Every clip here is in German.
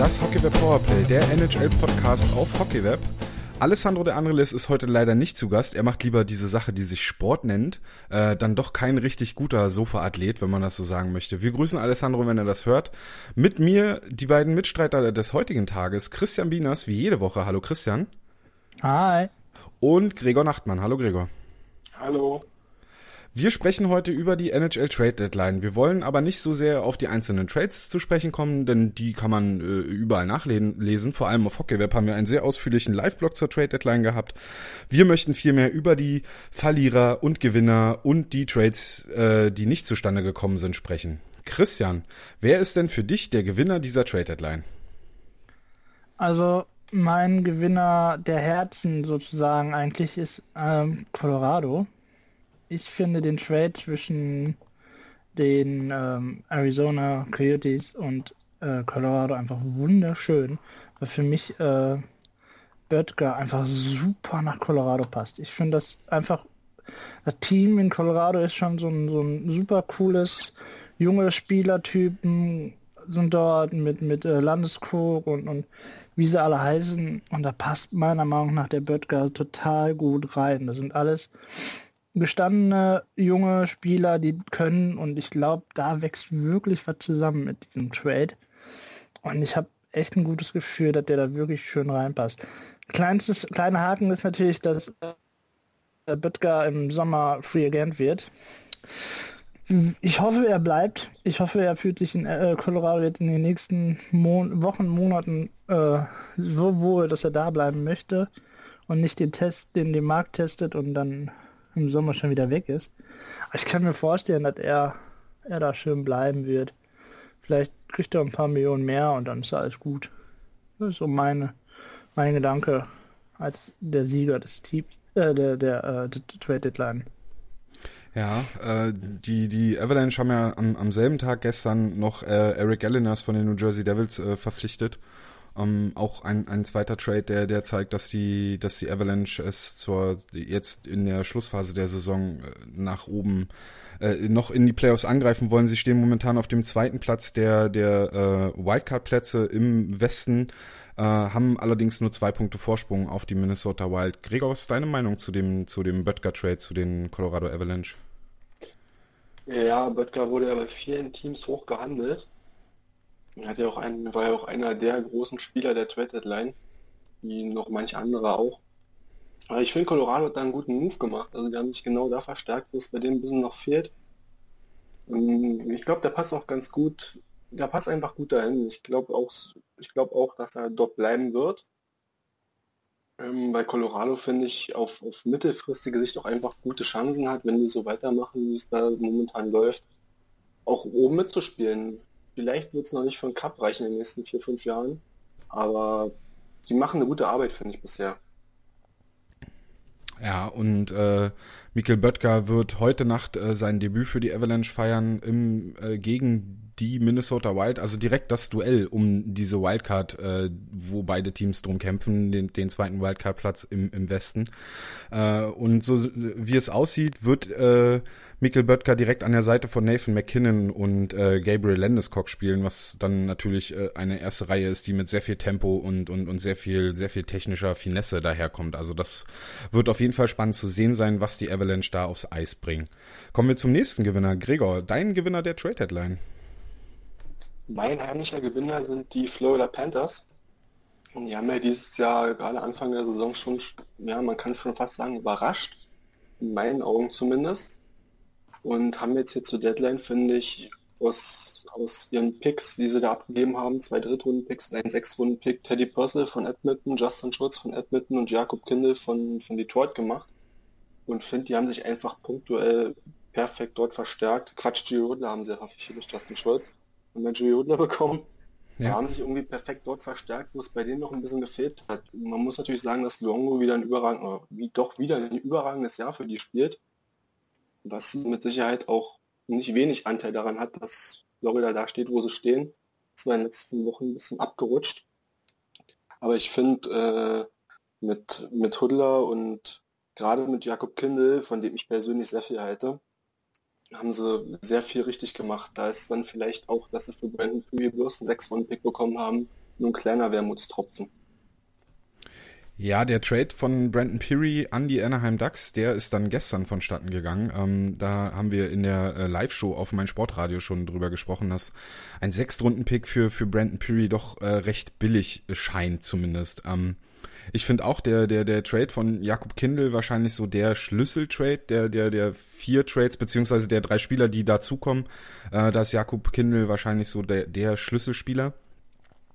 Das Hockeyweb Powerplay, der NHL-Podcast auf Hockeyweb. Alessandro de Andreles ist heute leider nicht zu Gast. Er macht lieber diese Sache, die sich Sport nennt. Äh, dann doch kein richtig guter Sofa-Athlet, wenn man das so sagen möchte. Wir grüßen Alessandro, wenn er das hört. Mit mir die beiden Mitstreiter des heutigen Tages, Christian Bieners, wie jede Woche. Hallo Christian. Hi. Und Gregor Nachtmann. Hallo Gregor. Hallo. Wir sprechen heute über die NHL Trade Deadline. Wir wollen aber nicht so sehr auf die einzelnen Trades zu sprechen kommen, denn die kann man äh, überall nachlesen. Vor allem auf Hockeyweb haben wir einen sehr ausführlichen Live-Blog zur Trade Deadline gehabt. Wir möchten vielmehr über die Verlierer und Gewinner und die Trades, äh, die nicht zustande gekommen sind, sprechen. Christian, wer ist denn für dich der Gewinner dieser Trade Deadline? Also mein Gewinner der Herzen sozusagen eigentlich ist ähm, Colorado ich finde den Trade zwischen den ähm, Arizona Coyotes und äh, Colorado einfach wunderschön, weil für mich äh, Böttger einfach super nach Colorado passt. Ich finde das einfach, das Team in Colorado ist schon so ein, so ein super cooles, junge Spielertypen sind dort mit, mit äh, Landeskrug und, und wie sie alle heißen. Und da passt meiner Meinung nach der Böttger total gut rein. Das sind alles gestandene junge Spieler, die können und ich glaube, da wächst wirklich was zusammen mit diesem Trade. Und ich habe echt ein gutes Gefühl, dass der da wirklich schön reinpasst. Kleinstes, kleiner Haken ist natürlich, dass der Böttger im Sommer Free Agent wird. Ich hoffe, er bleibt. Ich hoffe, er fühlt sich in äh, Colorado jetzt in den nächsten Mon Wochen, Monaten äh, so wohl, dass er da bleiben möchte und nicht den Test, den den Markt testet und dann im Sommer schon wieder weg ist. Aber ich kann mir vorstellen, dass er, er da schön bleiben wird. Vielleicht kriegt er ein paar Millionen mehr und dann ist alles gut. Das ist so meine, mein Gedanke als der Sieger des Teams, äh, der, der, äh, der Trade Deadline. Ja, äh, die, die Avalanche haben ja am, am selben Tag gestern noch äh, Eric Elliners von den New Jersey Devils äh, verpflichtet. Ähm, auch ein, ein zweiter Trade, der, der zeigt, dass die, dass die Avalanche es zur, jetzt in der Schlussphase der Saison äh, nach oben äh, noch in die Playoffs angreifen wollen. Sie stehen momentan auf dem zweiten Platz der, der äh, Wildcard-Plätze im Westen, äh, haben allerdings nur zwei Punkte Vorsprung auf die Minnesota Wild. Gregor, was ist deine Meinung zu dem, zu dem Böttger-Trade, zu den Colorado Avalanche? Ja, Böttger wurde ja bei vielen Teams hoch gehandelt. Hat ja auch ein, war ja auch einer der großen Spieler der Trade Deadline, wie noch manche andere auch. Aber ich finde, Colorado hat da einen guten Move gemacht. Also die haben sich genau da verstärkt, wo es bei dem ein bisschen noch fehlt. Ähm, ich glaube, der passt auch ganz gut. Der passt einfach gut dahin. Ich glaube auch, ich glaube auch, dass er dort bleiben wird. Ähm, bei Colorado finde ich auf, auf mittelfristige Sicht auch einfach gute Chancen hat, wenn die so weitermachen, wie es da momentan läuft, auch oben mitzuspielen. Vielleicht wird es noch nicht einen Cup reichen in den nächsten vier, fünf Jahren, aber die machen eine gute Arbeit, finde ich bisher. Ja, und äh, Mikkel Böttger wird heute Nacht äh, sein Debüt für die Avalanche feiern im äh, gegen die Minnesota Wild, also direkt das Duell um diese Wildcard, äh, wo beide Teams drum kämpfen, den, den zweiten Wildcard-Platz im, im Westen. Äh, und so wie es aussieht, wird äh, Mikkel Böttger direkt an der Seite von Nathan McKinnon und äh, Gabriel Landeskog spielen, was dann natürlich äh, eine erste Reihe ist, die mit sehr viel Tempo und, und, und sehr viel, sehr viel technischer Finesse daherkommt. Also das wird auf jeden Fall spannend zu sehen sein, was die Avalanche da aufs Eis bringen. Kommen wir zum nächsten Gewinner. Gregor, dein Gewinner der Trade Headline. Mein heimlicher Gewinner sind die Florida Panthers. Und die haben ja dieses Jahr gerade Anfang der Saison schon, ja, man kann schon fast sagen, überrascht. In meinen Augen zumindest. Und haben jetzt hier zur Deadline, finde ich, aus, aus ihren Picks, die sie da abgegeben haben, zwei Drittrunden-Picks und einen Sechstrunden-Pick, Teddy Purcell von Edmonton, Justin Schultz von Edmonton und Jakob Kindle von, von Detroit gemacht. Und finde, die haben sich einfach punktuell perfekt dort verstärkt. Quatsch, Giro, da haben sie ja hauptsächlich Justin Schultz und dann Jodler bekommen. Ja. Die haben sich irgendwie perfekt dort verstärkt, wo es bei denen noch ein bisschen gefehlt hat. Man muss natürlich sagen, dass Luongo wieder ein überragend, wie doch wieder ein überragendes Jahr für die spielt. Was mit Sicherheit auch nicht wenig Anteil daran hat, dass Florida da steht, wo sie stehen. Das war in den letzten Wochen ein bisschen abgerutscht. Aber ich finde, äh, mit, mit Hudler und gerade mit Jakob Kindl, von dem ich persönlich sehr viel halte, haben sie sehr viel richtig gemacht. Da ist dann vielleicht auch, dass sie für Brandon Freebirst einen 6 Pick bekommen haben, nur ein kleiner Wermutstropfen. Ja, der Trade von Brandon Peary an die Anaheim Ducks, der ist dann gestern vonstatten gegangen. Ähm, da haben wir in der äh, Live-Show auf mein Sportradio schon drüber gesprochen, dass ein Sechstrunden-Pick für, für Brandon Peary doch äh, recht billig scheint zumindest. Ähm, ich finde auch der, der, der Trade von Jakob Kindl wahrscheinlich so der Schlüsseltrade, der, der, der vier Trades, beziehungsweise der drei Spieler, die dazukommen. Äh, da ist Jakob Kindl wahrscheinlich so der, der Schlüsselspieler.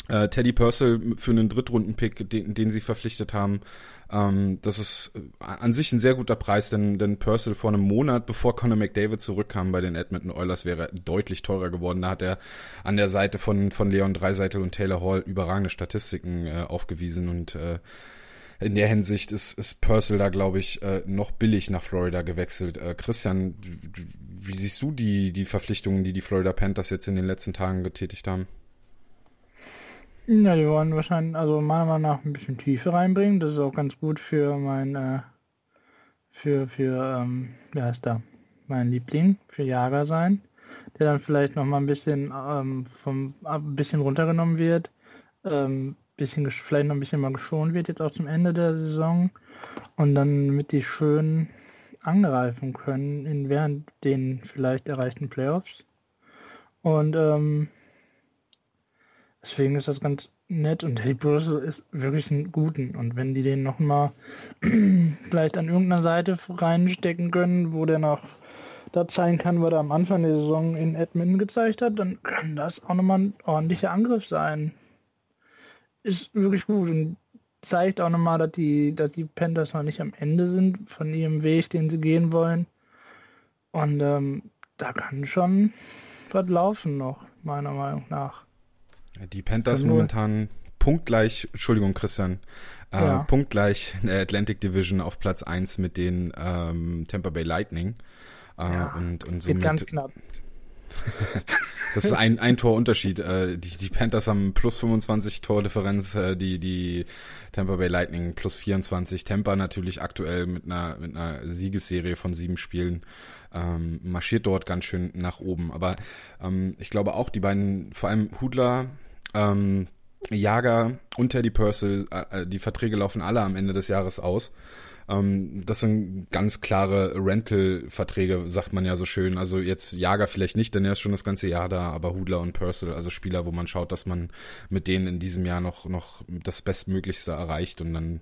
Äh, Teddy Purcell für einen Drittrunden-Pick, den, den sie verpflichtet haben. Ähm, das ist äh, an sich ein sehr guter Preis, denn, denn Purcell vor einem Monat, bevor Conor McDavid zurückkam bei den Edmonton Oilers, wäre deutlich teurer geworden. Da hat er an der Seite von, von Leon Dreiseitel und Taylor Hall überragende Statistiken äh, aufgewiesen und äh, in der Hinsicht ist, ist Purcell da, glaube ich, äh, noch billig nach Florida gewechselt. Äh, Christian, wie siehst du die, die Verpflichtungen, die die Florida Panthers jetzt in den letzten Tagen getätigt haben? Ja, die wollen wahrscheinlich, also meiner Meinung nach ein bisschen Tiefe reinbringen. Das ist auch ganz gut für mein, äh, für, für, ähm, wer ist da? Mein Liebling, für Jager sein. Der dann vielleicht noch mal ein bisschen, ähm, vom, ein bisschen runtergenommen wird. Ähm, bisschen, vielleicht noch ein bisschen mal geschont wird jetzt auch zum Ende der Saison. Und dann mit die schön angreifen können in während den vielleicht erreichten Playoffs. Und, ähm, Deswegen ist das ganz nett und Teddy Brüssel ist wirklich ein guten. Und wenn die den nochmal vielleicht an irgendeiner Seite reinstecken können, wo der noch da zeigen kann, was er am Anfang der Saison in Edmonton gezeigt hat, dann kann das auch nochmal ein ordentlicher Angriff sein. Ist wirklich gut und zeigt auch nochmal, dass die, dass die Panthers noch nicht am Ende sind von ihrem Weg, den sie gehen wollen. Und ähm, da kann schon was laufen noch, meiner Meinung nach. Die Panthers momentan punktgleich, Entschuldigung Christian, äh, ja. punktgleich in der Atlantic Division auf Platz 1 mit den ähm, Tampa Bay Lightning. Äh, ja, und, und somit, ganz knapp. das ist ein, ein Torunterschied. Äh, die, die Panthers haben plus 25 Tordifferenz, äh, die, die Tampa Bay Lightning plus 24. Tampa natürlich aktuell mit einer, mit einer Siegesserie von sieben Spielen ähm, marschiert dort ganz schön nach oben. Aber ähm, ich glaube auch, die beiden, vor allem Hudler, ähm, Jager und Teddy Purcell, äh, äh, die Verträge laufen alle am Ende des Jahres aus. Ähm, das sind ganz klare Rental-Verträge, sagt man ja so schön. Also jetzt Jager vielleicht nicht, denn er ist schon das ganze Jahr da, aber Hudler und Purcell, also Spieler, wo man schaut, dass man mit denen in diesem Jahr noch, noch das Bestmöglichste erreicht und dann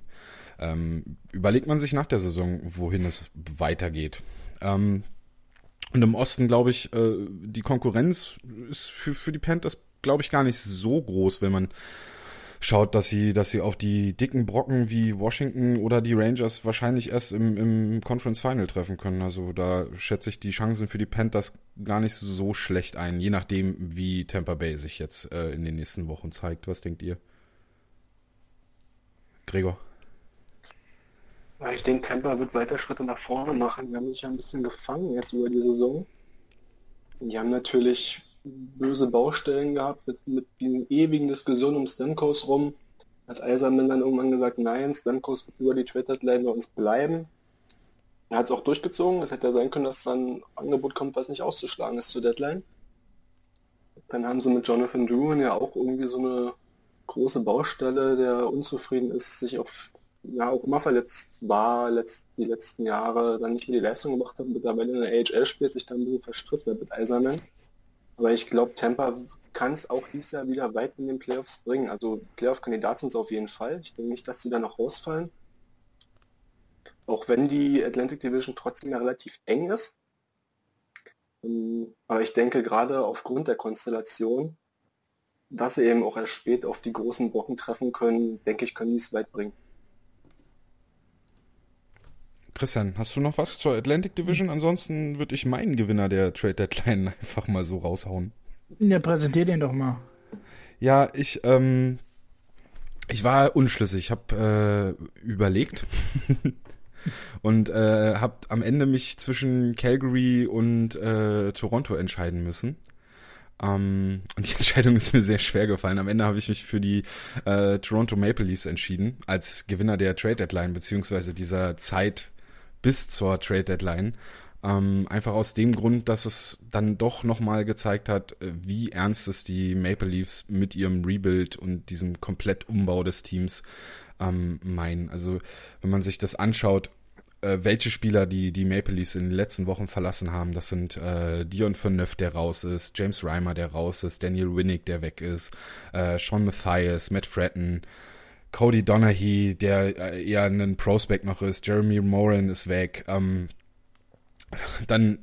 ähm, überlegt man sich nach der Saison, wohin es weitergeht. Ähm, und im Osten, glaube ich, äh, die Konkurrenz ist für, für die Panthers glaube ich, gar nicht so groß, wenn man schaut, dass sie, dass sie auf die dicken Brocken wie Washington oder die Rangers wahrscheinlich erst im, im Conference Final treffen können. Also da schätze ich die Chancen für die Panthers gar nicht so schlecht ein, je nachdem, wie Tampa Bay sich jetzt äh, in den nächsten Wochen zeigt. Was denkt ihr? Gregor? Ich denke, Tampa wird weiter Schritte nach vorne machen. Wir haben sich ja ein bisschen gefangen jetzt über die Saison. Die haben natürlich böse Baustellen gehabt mit, mit diesen ewigen Diskussionen um Stamkos rum. Hat Eisermann dann irgendwann gesagt, nein, Stamkos wird über die Trade Deadline bei uns bleiben. Er hat es auch durchgezogen. Es hätte ja sein können, dass dann ein Angebot kommt, was nicht auszuschlagen ist zur Deadline. Dann haben sie mit Jonathan Druin ja auch irgendwie so eine große Baustelle, der unzufrieden ist, sich auf ja auch immer verletzt war, letzt, die letzten Jahre dann nicht mehr die Leistung gemacht hat, mittlerweile in der AHL spielt, sich dann ein bisschen verstritten mit Eiserman. Aber ich glaube, Tampa kann es auch dieses Jahr wieder weit in den Playoffs bringen. Also Playoff-Kandidat sind es auf jeden Fall. Ich denke nicht, dass sie da noch rausfallen. Auch wenn die Atlantic Division trotzdem ja relativ eng ist. Ähm, aber ich denke gerade aufgrund der Konstellation, dass sie eben auch erst spät auf die großen Brocken treffen können, denke ich, können die es weit bringen. Christian, hast du noch was zur Atlantic Division? Ansonsten würde ich meinen Gewinner der Trade Deadline einfach mal so raushauen. Ja, präsentier den doch mal. Ja, ich, ähm, ich war unschlüssig. Ich habe äh, überlegt und äh, habe am Ende mich zwischen Calgary und äh, Toronto entscheiden müssen. Um, ähm, und die Entscheidung ist mir sehr schwer gefallen. Am Ende habe ich mich für die äh, Toronto Maple Leafs entschieden, als Gewinner der Trade Deadline, beziehungsweise dieser Zeit bis zur Trade Deadline. Ähm, einfach aus dem Grund, dass es dann doch nochmal gezeigt hat, äh, wie ernst es die Maple Leafs mit ihrem Rebuild und diesem Komplettumbau des Teams ähm, meinen. Also wenn man sich das anschaut, äh, welche Spieler die die Maple Leafs in den letzten Wochen verlassen haben, das sind äh, Dion Phaneuf, der raus ist, James Reimer, der raus ist, Daniel Winnick, der weg ist, äh, Sean Mathias, Matt Fratton, Cody Donaghy, der äh, eher ein Prospect noch ist, Jeremy Moran ist weg. Ähm, dann,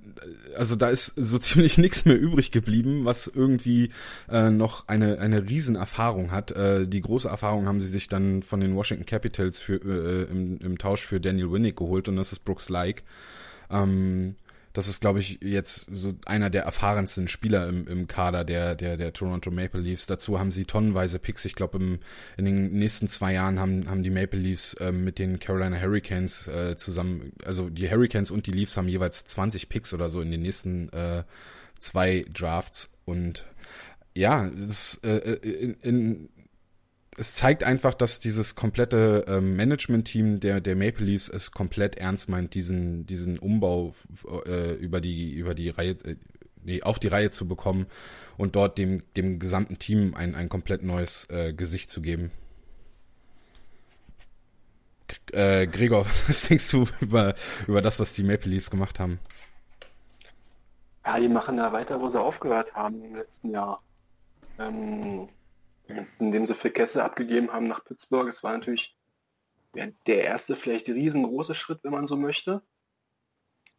also da ist so ziemlich nichts mehr übrig geblieben, was irgendwie äh, noch eine eine Riesenerfahrung hat. Äh, die große Erfahrung haben sie sich dann von den Washington Capitals für äh, im, im Tausch für Daniel Winnick geholt und das ist Brooks Like. Ähm, das ist, glaube ich, jetzt so einer der erfahrensten Spieler im, im Kader der, der, der Toronto Maple Leafs. Dazu haben sie tonnenweise Picks. Ich glaube, in den nächsten zwei Jahren haben, haben die Maple Leafs äh, mit den Carolina Hurricanes äh, zusammen, also die Hurricanes und die Leafs haben jeweils 20 Picks oder so in den nächsten äh, zwei Drafts. Und ja, das, äh, in, in, es zeigt einfach, dass dieses komplette ähm, Management-Team der, der Maple Leafs es komplett ernst meint, diesen, diesen Umbau äh, über die, über die Reihe, äh, nee, auf die Reihe zu bekommen und dort dem, dem gesamten Team ein, ein komplett neues äh, Gesicht zu geben. Äh, Gregor, was denkst du über, über das, was die Maple Leafs gemacht haben? Ja, die machen da weiter, wo sie aufgehört haben im letzten Jahr. Ähm, indem sie für Kessel abgegeben haben nach Pittsburgh. Es war natürlich ja, der erste, vielleicht riesengroße Schritt, wenn man so möchte.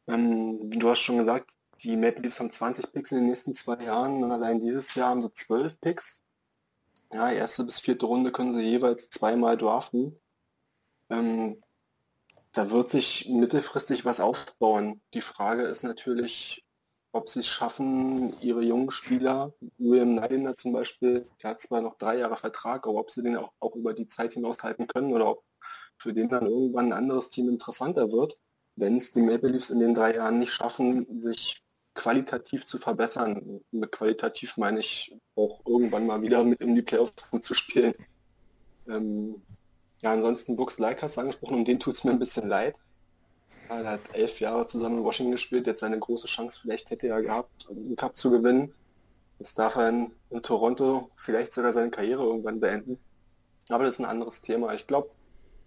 Ähm, du hast schon gesagt, die Maple Leafs haben 20 Picks in den nächsten zwei Jahren und allein dieses Jahr haben sie 12 Picks. Ja, erste bis vierte Runde können sie jeweils zweimal draften. Ähm, da wird sich mittelfristig was aufbauen. Die Frage ist natürlich, ob sie es schaffen, ihre jungen Spieler, William Nylander zum Beispiel, der hat zwar noch drei Jahre Vertrag, aber ob sie den auch, auch über die Zeit hinaus halten können oder ob für den dann irgendwann ein anderes Team interessanter wird, wenn es die Maple Leafs in den drei Jahren nicht schaffen, sich qualitativ zu verbessern. Mit qualitativ meine ich auch irgendwann mal wieder mit in die Playoffs zu spielen. Ähm, ja, ansonsten Brooks du angesprochen, um den tut es mir ein bisschen leid. Er hat elf Jahre zusammen in Washington gespielt, jetzt eine große Chance vielleicht hätte er gehabt, einen Cup zu gewinnen. Jetzt darf er in, in Toronto vielleicht sogar seine Karriere irgendwann beenden. Aber das ist ein anderes Thema. Ich glaube,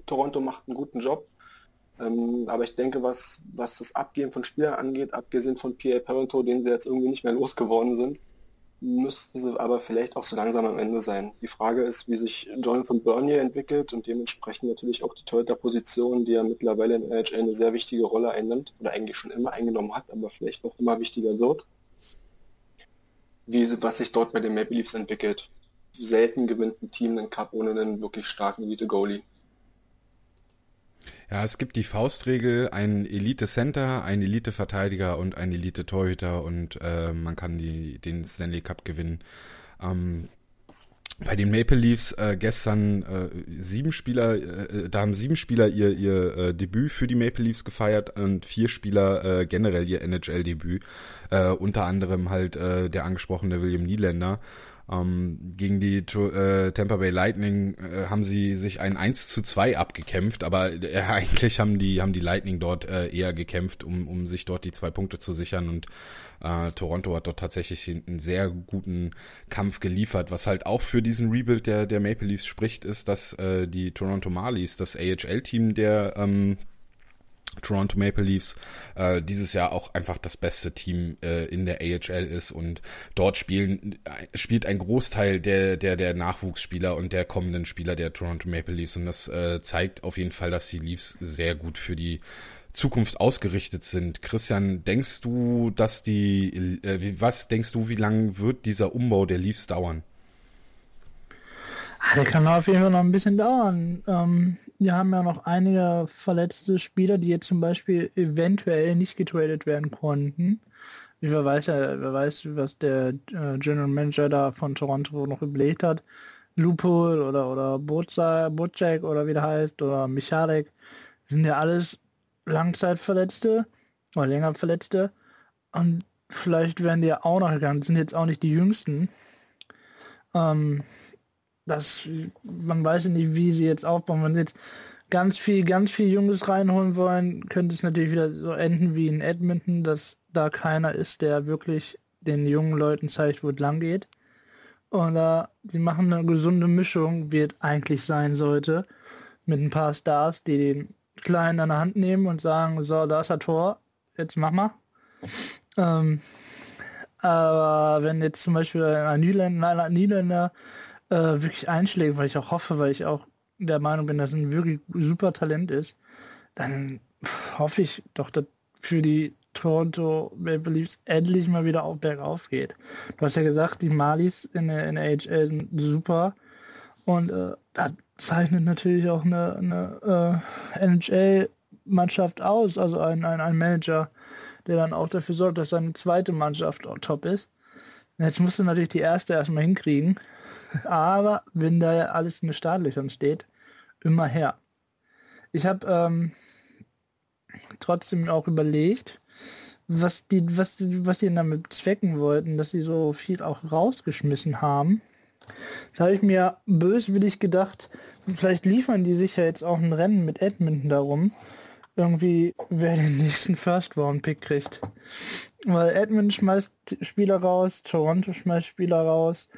Toronto macht einen guten Job. Ähm, aber ich denke, was, was das Abgeben von Spielern angeht, abgesehen von Pierre Parenteau, den sie jetzt irgendwie nicht mehr losgeworden sind, müssten sie aber vielleicht auch so langsam am Ende sein. Die Frage ist, wie sich Jonathan Bernier entwickelt und dementsprechend natürlich auch die Torhüter-Position, die ja mittlerweile in NHL eine sehr wichtige Rolle einnimmt oder eigentlich schon immer eingenommen hat, aber vielleicht noch immer wichtiger wird. Wie, was sich dort bei den Maple Leafs entwickelt. Selten gewinnt ein Team einen Cup ohne einen wirklich starken Elite-Goalie. Ja, es gibt die Faustregel, ein Elite-Center, ein Elite-Verteidiger und ein Elite-Torhüter und äh, man kann die, den Stanley Cup gewinnen. Ähm, bei den Maple Leafs äh, gestern äh, sieben Spieler, äh, da haben sieben Spieler ihr ihr äh, Debüt für die Maple Leafs gefeiert und vier Spieler äh, generell ihr NHL-Debüt, äh, unter anderem halt äh, der angesprochene William Nylander. Ähm, gegen die äh, Tampa Bay Lightning äh, haben sie sich ein 1 zu 2 abgekämpft, aber äh, eigentlich haben die, haben die Lightning dort äh, eher gekämpft, um, um sich dort die zwei Punkte zu sichern und äh, Toronto hat dort tatsächlich einen sehr guten Kampf geliefert. Was halt auch für diesen Rebuild der, der Maple Leafs spricht, ist, dass äh, die Toronto Marlies, das AHL-Team der ähm, Toronto Maple Leafs äh, dieses Jahr auch einfach das beste Team äh, in der AHL ist und dort spielen spielt ein Großteil der der der Nachwuchsspieler und der kommenden Spieler der Toronto Maple Leafs und das äh, zeigt auf jeden Fall, dass die Leafs sehr gut für die Zukunft ausgerichtet sind. Christian, denkst du, dass die äh, was denkst du, wie lange wird dieser Umbau der Leafs dauern? Ah, der kann auf jeden Fall noch ein bisschen dauern. Ähm, wir haben ja noch einige verletzte Spieler, die jetzt zum Beispiel eventuell nicht getradet werden konnten. Wer weiß ja, wer weiß, was der äh, General Manager da von Toronto noch überlegt hat. Lupol oder oder Bocek oder wie der heißt oder Michalek sind ja alles Langzeitverletzte oder länger Verletzte und vielleicht werden die ja auch noch gegangen, sind jetzt auch nicht die jüngsten. Ähm, das, man weiß nicht, wie sie jetzt aufbauen. Wenn sie jetzt ganz viel, ganz viel Junges reinholen wollen, könnte es natürlich wieder so enden wie in Edmonton, dass da keiner ist, der wirklich den jungen Leuten zeigt, wo es lang geht. Oder sie machen eine gesunde Mischung, wie es eigentlich sein sollte, mit ein paar Stars, die den Kleinen an der Hand nehmen und sagen, so, da ist das Tor, jetzt mach mal. Ähm, aber wenn jetzt zum Beispiel ein Niederländer, ein Niederländer äh, wirklich einschlägt, weil ich auch hoffe, weil ich auch der Meinung bin, dass ein wirklich super Talent ist, dann hoffe ich doch, dass für die Toronto Maple Leafs endlich mal wieder auf bergauf geht. Du hast ja gesagt, die Malis in der, in der AHL sind super und äh, da zeichnet natürlich auch eine, eine äh, NHL-Mannschaft aus, also ein, ein, ein Manager, der dann auch dafür sorgt, dass seine zweite Mannschaft auch top ist. Jetzt musst du natürlich die erste erstmal hinkriegen, aber wenn da alles in den Startlöchern steht, immer her. Ich habe ähm, trotzdem auch überlegt, was die, was, was die damit zwecken wollten, dass sie so viel auch rausgeschmissen haben. Das habe ich mir böswillig gedacht, vielleicht liefern die sich ja jetzt auch ein Rennen mit Edmonton darum, irgendwie wer den nächsten First Round Pick kriegt. Weil Edmonton schmeißt Spieler raus, Toronto schmeißt Spieler raus.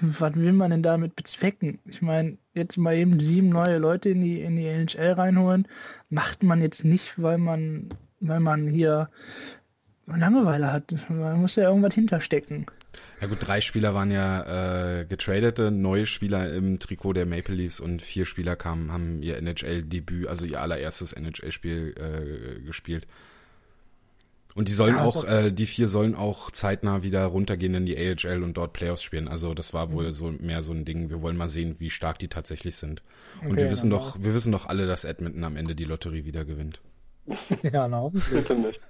Was will man denn damit bezwecken? Ich meine, jetzt mal eben sieben neue Leute in die in die NHL reinholen, macht man jetzt nicht, weil man weil man hier Langeweile hat. Man muss ja irgendwas hinterstecken. Ja gut, drei Spieler waren ja äh, getradete, neue Spieler im Trikot der Maple Leafs und vier Spieler kamen, haben ihr NHL-Debüt, also ihr allererstes NHL-Spiel äh, gespielt. Und die sollen ja, auch, äh, die vier sollen auch zeitnah wieder runtergehen in die AHL und dort Playoffs spielen. Also das war wohl so mehr so ein Ding. Wir wollen mal sehen, wie stark die tatsächlich sind. Und okay, wir wissen doch, wir wissen doch alle, dass Edmonton am Ende die Lotterie wieder gewinnt. ja, na, hoffentlich.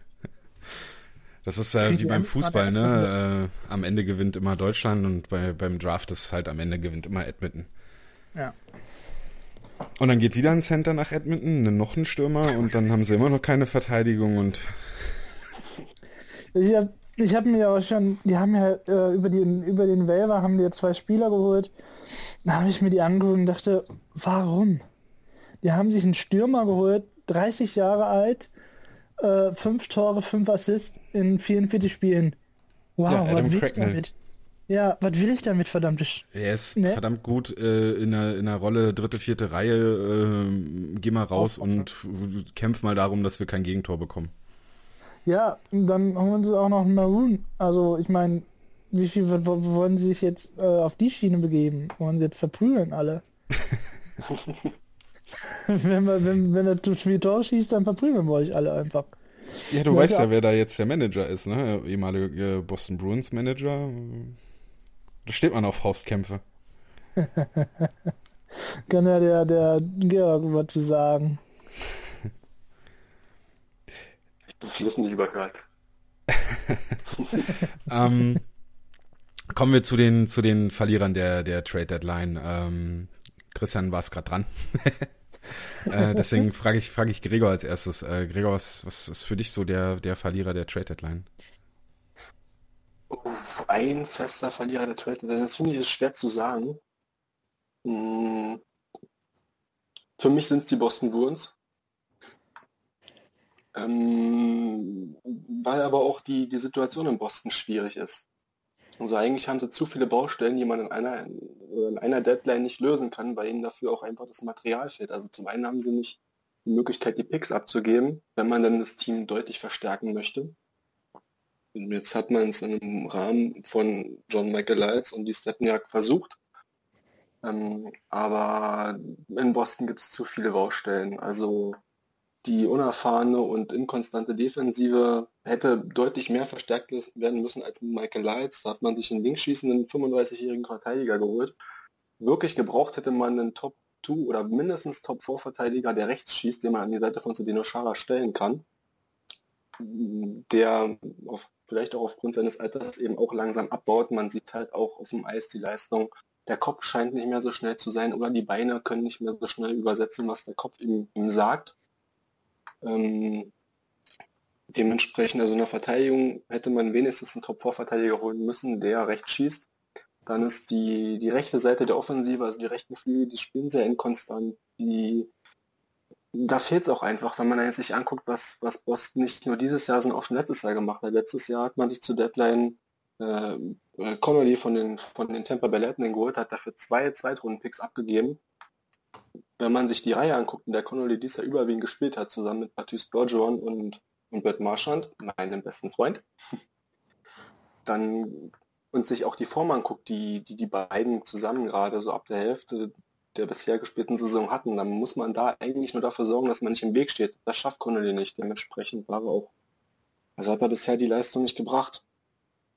Das ist äh, wie beim Fußball, ne? Äh, am Ende gewinnt immer Deutschland und bei, beim Draft ist halt am Ende gewinnt immer Edmonton. Ja. Und dann geht wieder ein Center nach Edmonton, noch ein Stürmer und dann haben sie immer noch keine Verteidigung und ich habe ich hab mir auch schon, die haben ja äh, über, die, über den Waiver haben die ja zwei Spieler geholt. Da habe ich mir die angeguckt und dachte, warum? Die haben sich einen Stürmer geholt, 30 Jahre alt, äh, fünf Tore, fünf Assists in 44 Spielen. Wow, ja, was will ich damit? Ja, was will ich damit, verdammt? Er ist ne? verdammt gut äh, in, einer, in einer Rolle dritte, vierte Reihe. Äh, geh mal raus oh, und kämpf mal darum, dass wir kein Gegentor bekommen. Ja, dann holen sie auch noch einen Maroon. Also, ich meine, wie viel wollen sie sich jetzt äh, auf die Schiene begeben? Wollen sie jetzt verprügeln alle? wenn, man, wenn, wenn er zu viel Tor schießt, dann verprügeln wir euch alle einfach. Ja, du ja, weißt ja, wer da jetzt der Manager ist, ne? Ehemalige Boston Bruins Manager. Da steht man auf Faustkämpfe. Kann ja der, der Georg was zu sagen. Das wissen die über ähm, kommen wir zu den zu den Verlierern der der Trade Deadline. Ähm, Christian war es gerade dran. äh, deswegen frage ich frage ich Gregor als erstes. Äh, Gregor, was was ist für dich so der der Verlierer der Trade Deadline? Ein fester Verlierer der Trade Deadline. Das finde ich schwer zu sagen. Hm. Für mich sind es die Boston Bruins. Ähm, weil aber auch die, die Situation in Boston schwierig ist. Also eigentlich haben sie zu viele Baustellen, die man in einer, in einer Deadline nicht lösen kann, weil ihnen dafür auch einfach das Material fehlt. Also zum einen haben sie nicht die Möglichkeit, die Picks abzugeben, wenn man dann das Team deutlich verstärken möchte. Und jetzt hat man es im Rahmen von John Michael Lyles und die Stepniak versucht. Ähm, aber in Boston gibt es zu viele Baustellen. Also die unerfahrene und inkonstante Defensive hätte deutlich mehr verstärkt werden müssen als Michael Leitz. Da hat man sich einen linkschießenden 35-jährigen Verteidiger geholt. Wirklich gebraucht hätte man einen Top 2 oder mindestens Top 4 Verteidiger, der rechts schießt, den man an die Seite von Sedino Schara stellen kann. Der auf, vielleicht auch aufgrund seines Alters eben auch langsam abbaut. Man sieht halt auch auf dem Eis die Leistung. Der Kopf scheint nicht mehr so schnell zu sein oder die Beine können nicht mehr so schnell übersetzen, was der Kopf ihm, ihm sagt. Ähm, dementsprechend, also in der Verteidigung hätte man wenigstens einen Top-4-Verteidiger holen müssen, der rechts schießt. Dann ist die, die rechte Seite der Offensive, also die rechten Flügel, die spielen sehr inkonstant. Die, da fehlt es auch einfach, wenn man sich anguckt, was, was Boston nicht nur dieses Jahr, sondern auch schon letztes Jahr gemacht hat. Letztes Jahr hat man sich zu Deadline äh, äh Connolly von den, von den Tampa Bay Lightning geholt, hat dafür zwei Zweitrunden-Picks abgegeben. Wenn man sich die Reihe anguckt, in der Connolly dieses Jahr überwiegend gespielt hat, zusammen mit Patrice Bergeron und, und Bert Marchand, meinem besten Freund, dann und sich auch die Form anguckt, die, die die beiden zusammen gerade so ab der Hälfte der bisher gespielten Saison hatten, dann muss man da eigentlich nur dafür sorgen, dass man nicht im Weg steht. Das schafft Connolly nicht. Dementsprechend war er auch, also hat er bisher die Leistung nicht gebracht.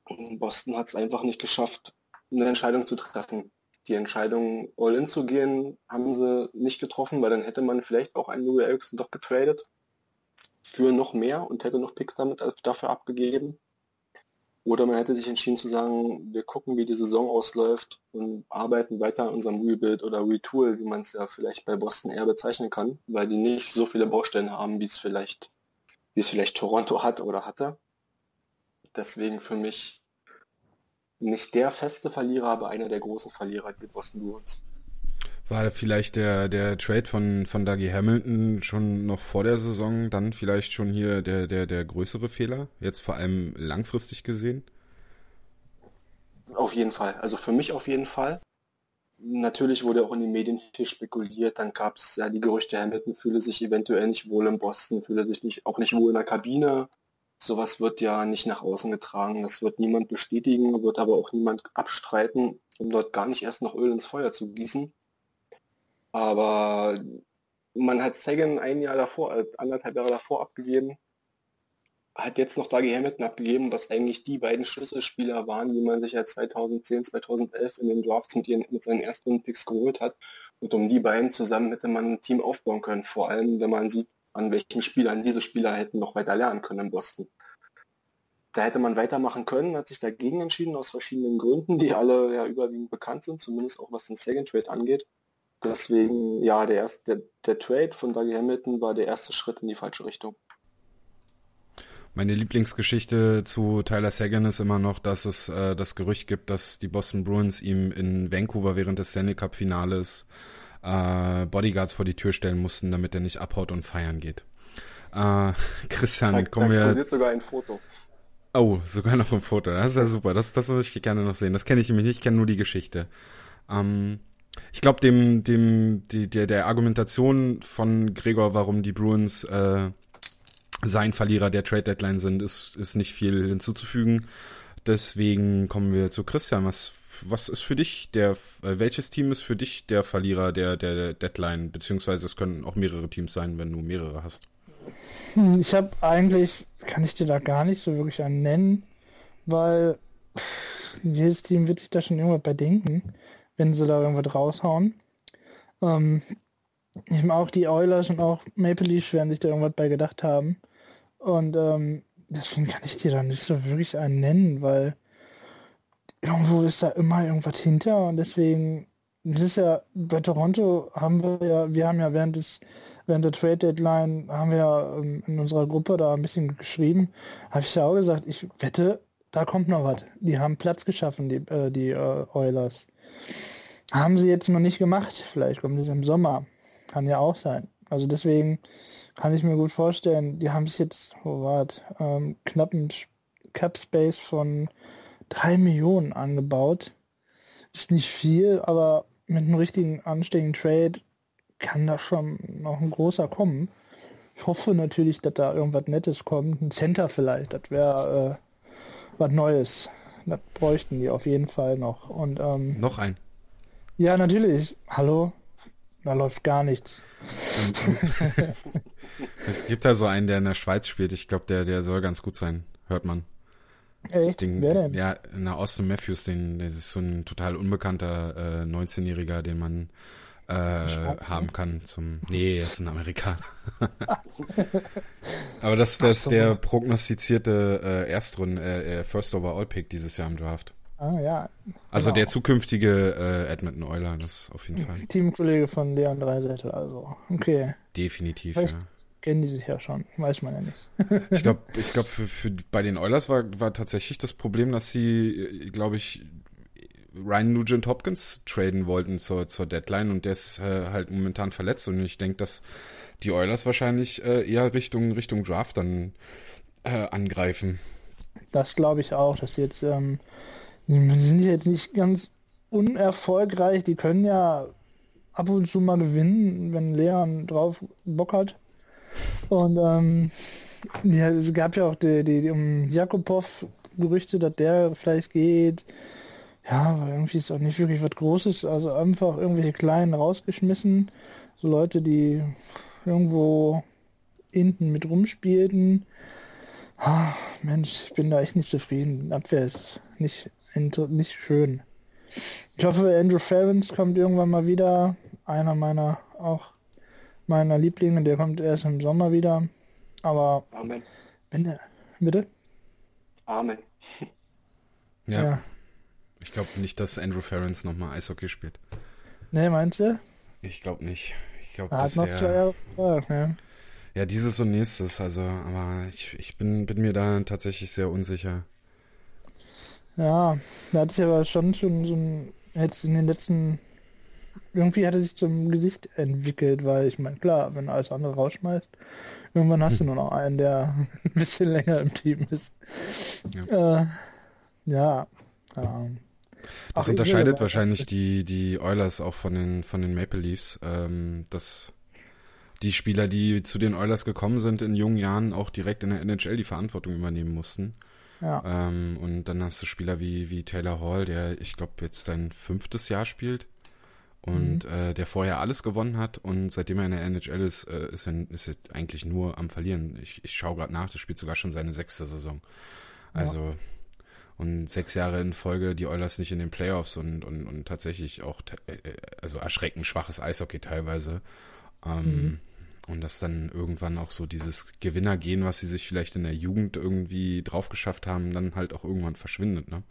Und Boston hat es einfach nicht geschafft, eine Entscheidung zu treffen. Die Entscheidung, all in zu gehen, haben sie nicht getroffen, weil dann hätte man vielleicht auch einen Louis Erickson doch getradet für noch mehr und hätte noch Picks damit dafür abgegeben. Oder man hätte sich entschieden zu sagen, wir gucken, wie die Saison ausläuft und arbeiten weiter an unserem Rebuild oder Retool, wie man es ja vielleicht bei Boston eher bezeichnen kann, weil die nicht so viele Baustellen haben, wie es vielleicht, wie es vielleicht Toronto hat oder hatte. Deswegen für mich nicht der feste Verlierer, aber einer der großen Verlierer, die Boston Bruins. War vielleicht der, der Trade von, von Dougie Hamilton schon noch vor der Saison dann vielleicht schon hier der, der, der größere Fehler? Jetzt vor allem langfristig gesehen? Auf jeden Fall. Also für mich auf jeden Fall. Natürlich wurde auch in den Medien viel spekuliert. Dann gab es ja die Gerüchte, Hamilton fühle sich eventuell nicht wohl in Boston, fühle sich nicht, auch nicht wohl in der Kabine. Sowas wird ja nicht nach außen getragen. Das wird niemand bestätigen, wird aber auch niemand abstreiten, um dort gar nicht erst noch Öl ins Feuer zu gießen. Aber man hat Sagan ein Jahr davor, äh, anderthalb Jahre davor abgegeben, hat jetzt noch Dagi Hamilton abgegeben, was eigentlich die beiden Schlüsselspieler waren, die man sich ja 2010, 2011 in den Drafts mit, ihren, mit seinen ersten Picks geholt hat. Und um die beiden zusammen hätte man ein Team aufbauen können, vor allem wenn man sieht, an welchen Spielern diese Spieler hätten noch weiter lernen können in Boston. Da hätte man weitermachen können, hat sich dagegen entschieden aus verschiedenen Gründen, die alle ja überwiegend bekannt sind, zumindest auch was den Second Trade angeht. Deswegen, ja, der, erste, der, der Trade von Dougie Hamilton war der erste Schritt in die falsche Richtung. Meine Lieblingsgeschichte zu Tyler Sagan ist immer noch, dass es äh, das Gerücht gibt, dass die Boston Bruins ihm in Vancouver während des Stanley Cup Finales äh, Bodyguards vor die Tür stellen mussten, damit er nicht abhaut und feiern geht. Äh, Christian, da, kommen da wir. sogar ein Foto. Oh, sogar noch ein Foto. Das ist ja super. Das, das würde ich gerne noch sehen. Das kenne ich nämlich nicht. Ich kenne nur die Geschichte. Ähm, ich glaube, dem, dem, die, der, der Argumentation von Gregor, warum die Bruins äh, sein Verlierer der Trade Deadline sind, ist, ist nicht viel hinzuzufügen. Deswegen kommen wir zu Christian. Was, was ist für dich der, äh, welches Team ist für dich der Verlierer der, der Deadline? Beziehungsweise es können auch mehrere Teams sein, wenn du mehrere hast. Hm, ich habe eigentlich, kann ich dir da gar nicht so wirklich einen nennen, weil jedes Team wird sich da schon irgendwas bei denken wenn sie da irgendwas raushauen. Ähm, auch die Oilers und auch Maple Leafs werden sich da irgendwas bei gedacht haben. Und ähm, deswegen kann ich dir da nicht so wirklich einen nennen, weil irgendwo ist da immer irgendwas hinter und deswegen, das ist ja, bei Toronto haben wir ja, wir haben ja während des während der Trade Deadline haben wir ja ähm, in unserer Gruppe da ein bisschen geschrieben, habe ich ja auch gesagt, ich wette, da kommt noch was. Die haben Platz geschaffen, die, äh, die äh, Oilers. Haben sie jetzt noch nicht gemacht. Vielleicht kommt es im Sommer. Kann ja auch sein. Also deswegen kann ich mir gut vorstellen, die haben sich jetzt, oh wart, ähm, knappen Cap Space von drei Millionen angebaut. Ist nicht viel, aber mit einem richtigen anständigen Trade kann da schon noch ein großer kommen. Ich hoffe natürlich, dass da irgendwas Nettes kommt. Ein Center vielleicht, das wäre äh, was Neues. Das bräuchten die auf jeden Fall noch. Und, ähm, noch ein. Ja, natürlich. Hallo? Da läuft gar nichts. es gibt da so einen, der in der Schweiz spielt. Ich glaube, der, der soll ganz gut sein. Hört man. Echt? Den, Wer denn? Ja, na, Austin Matthews, den, der ist so ein total unbekannter äh, 19-Jähriger, den man äh, haben kann zum. Nee, er ist ein Amerikaner. Aber das, das ist der prognostizierte äh, Erstrunden, äh, First Overall Pick dieses Jahr im Draft. Ah ja. Also genau. der zukünftige äh, Edmonton Euler, das auf jeden Fall. Teamkollege von Leon Dreisettel, also okay. Definitiv, Vielleicht ja. Kennen die sich ja schon, weiß man ja nicht. ich glaube, ich glaube für, für bei den Oilers war, war tatsächlich das Problem, dass sie, glaube ich, Ryan Nugent Hopkins traden wollten zur, zur Deadline und der ist äh, halt momentan verletzt und ich denke, dass die Oilers wahrscheinlich äh, eher Richtung, Richtung Draft dann äh, angreifen. Das glaube ich auch, dass jetzt, ähm, die sind jetzt nicht ganz unerfolgreich, die können ja ab und zu mal gewinnen, wenn Leon drauf Bock hat. Und ähm, ja, es gab ja auch die, die, die um Jakubov Gerüchte, dass der vielleicht geht. Ja, aber irgendwie ist auch nicht wirklich was Großes. Also einfach irgendwelche Kleinen rausgeschmissen. So Leute, die irgendwo hinten mit rumspielten. Ah, Mensch, ich bin da echt nicht zufrieden. Abwehr ist nicht, nicht schön. Ich hoffe, Andrew Ferens kommt irgendwann mal wieder. Einer meiner auch meiner Lieblinge, der kommt erst im Sommer wieder. Aber Amen. wenn der. Bitte? Amen. Ja. Ja. Ich glaube nicht, dass Andrew Ferens nochmal Eishockey spielt. Ne, meinst du? Ich glaube nicht. Ich glaube, Er hat dass noch zwei er. Ja. Ja, dieses und nächstes, also, aber ich, ich bin, bin mir da tatsächlich sehr unsicher. Ja, da hat sich aber schon schon so ein, jetzt in den letzten, irgendwie hat er sich zum Gesicht entwickelt, weil ich meine, klar, wenn du alles andere rausschmeißt, irgendwann hast du nur noch einen, der ein bisschen länger im Team ist. Ja, äh, ja. ja. Das Ach, unterscheidet wahrscheinlich die, die Oilers auch von den, von den Maple Leafs, ähm, dass die Spieler, die zu den Oilers gekommen sind in jungen Jahren, auch direkt in der NHL die Verantwortung übernehmen mussten. Ja, Ähm, und dann hast du Spieler wie, wie Taylor Hall, der, ich glaube, jetzt sein fünftes Jahr spielt und äh, der vorher alles gewonnen hat und seitdem er in der NHL ist, äh, ist, er, ist er eigentlich nur am Verlieren. Ich, ich schaue gerade nach, der spielt sogar schon seine sechste Saison. Also und sechs Jahre in Folge die Oilers nicht in den Playoffs und, und, und tatsächlich auch te- äh, also erschreckend schwaches Eishockey teilweise. Ähm, Und dass dann irgendwann auch so dieses Gewinnergehen, was sie sich vielleicht in der Jugend irgendwie drauf geschafft haben, dann halt auch irgendwann verschwindet, ne?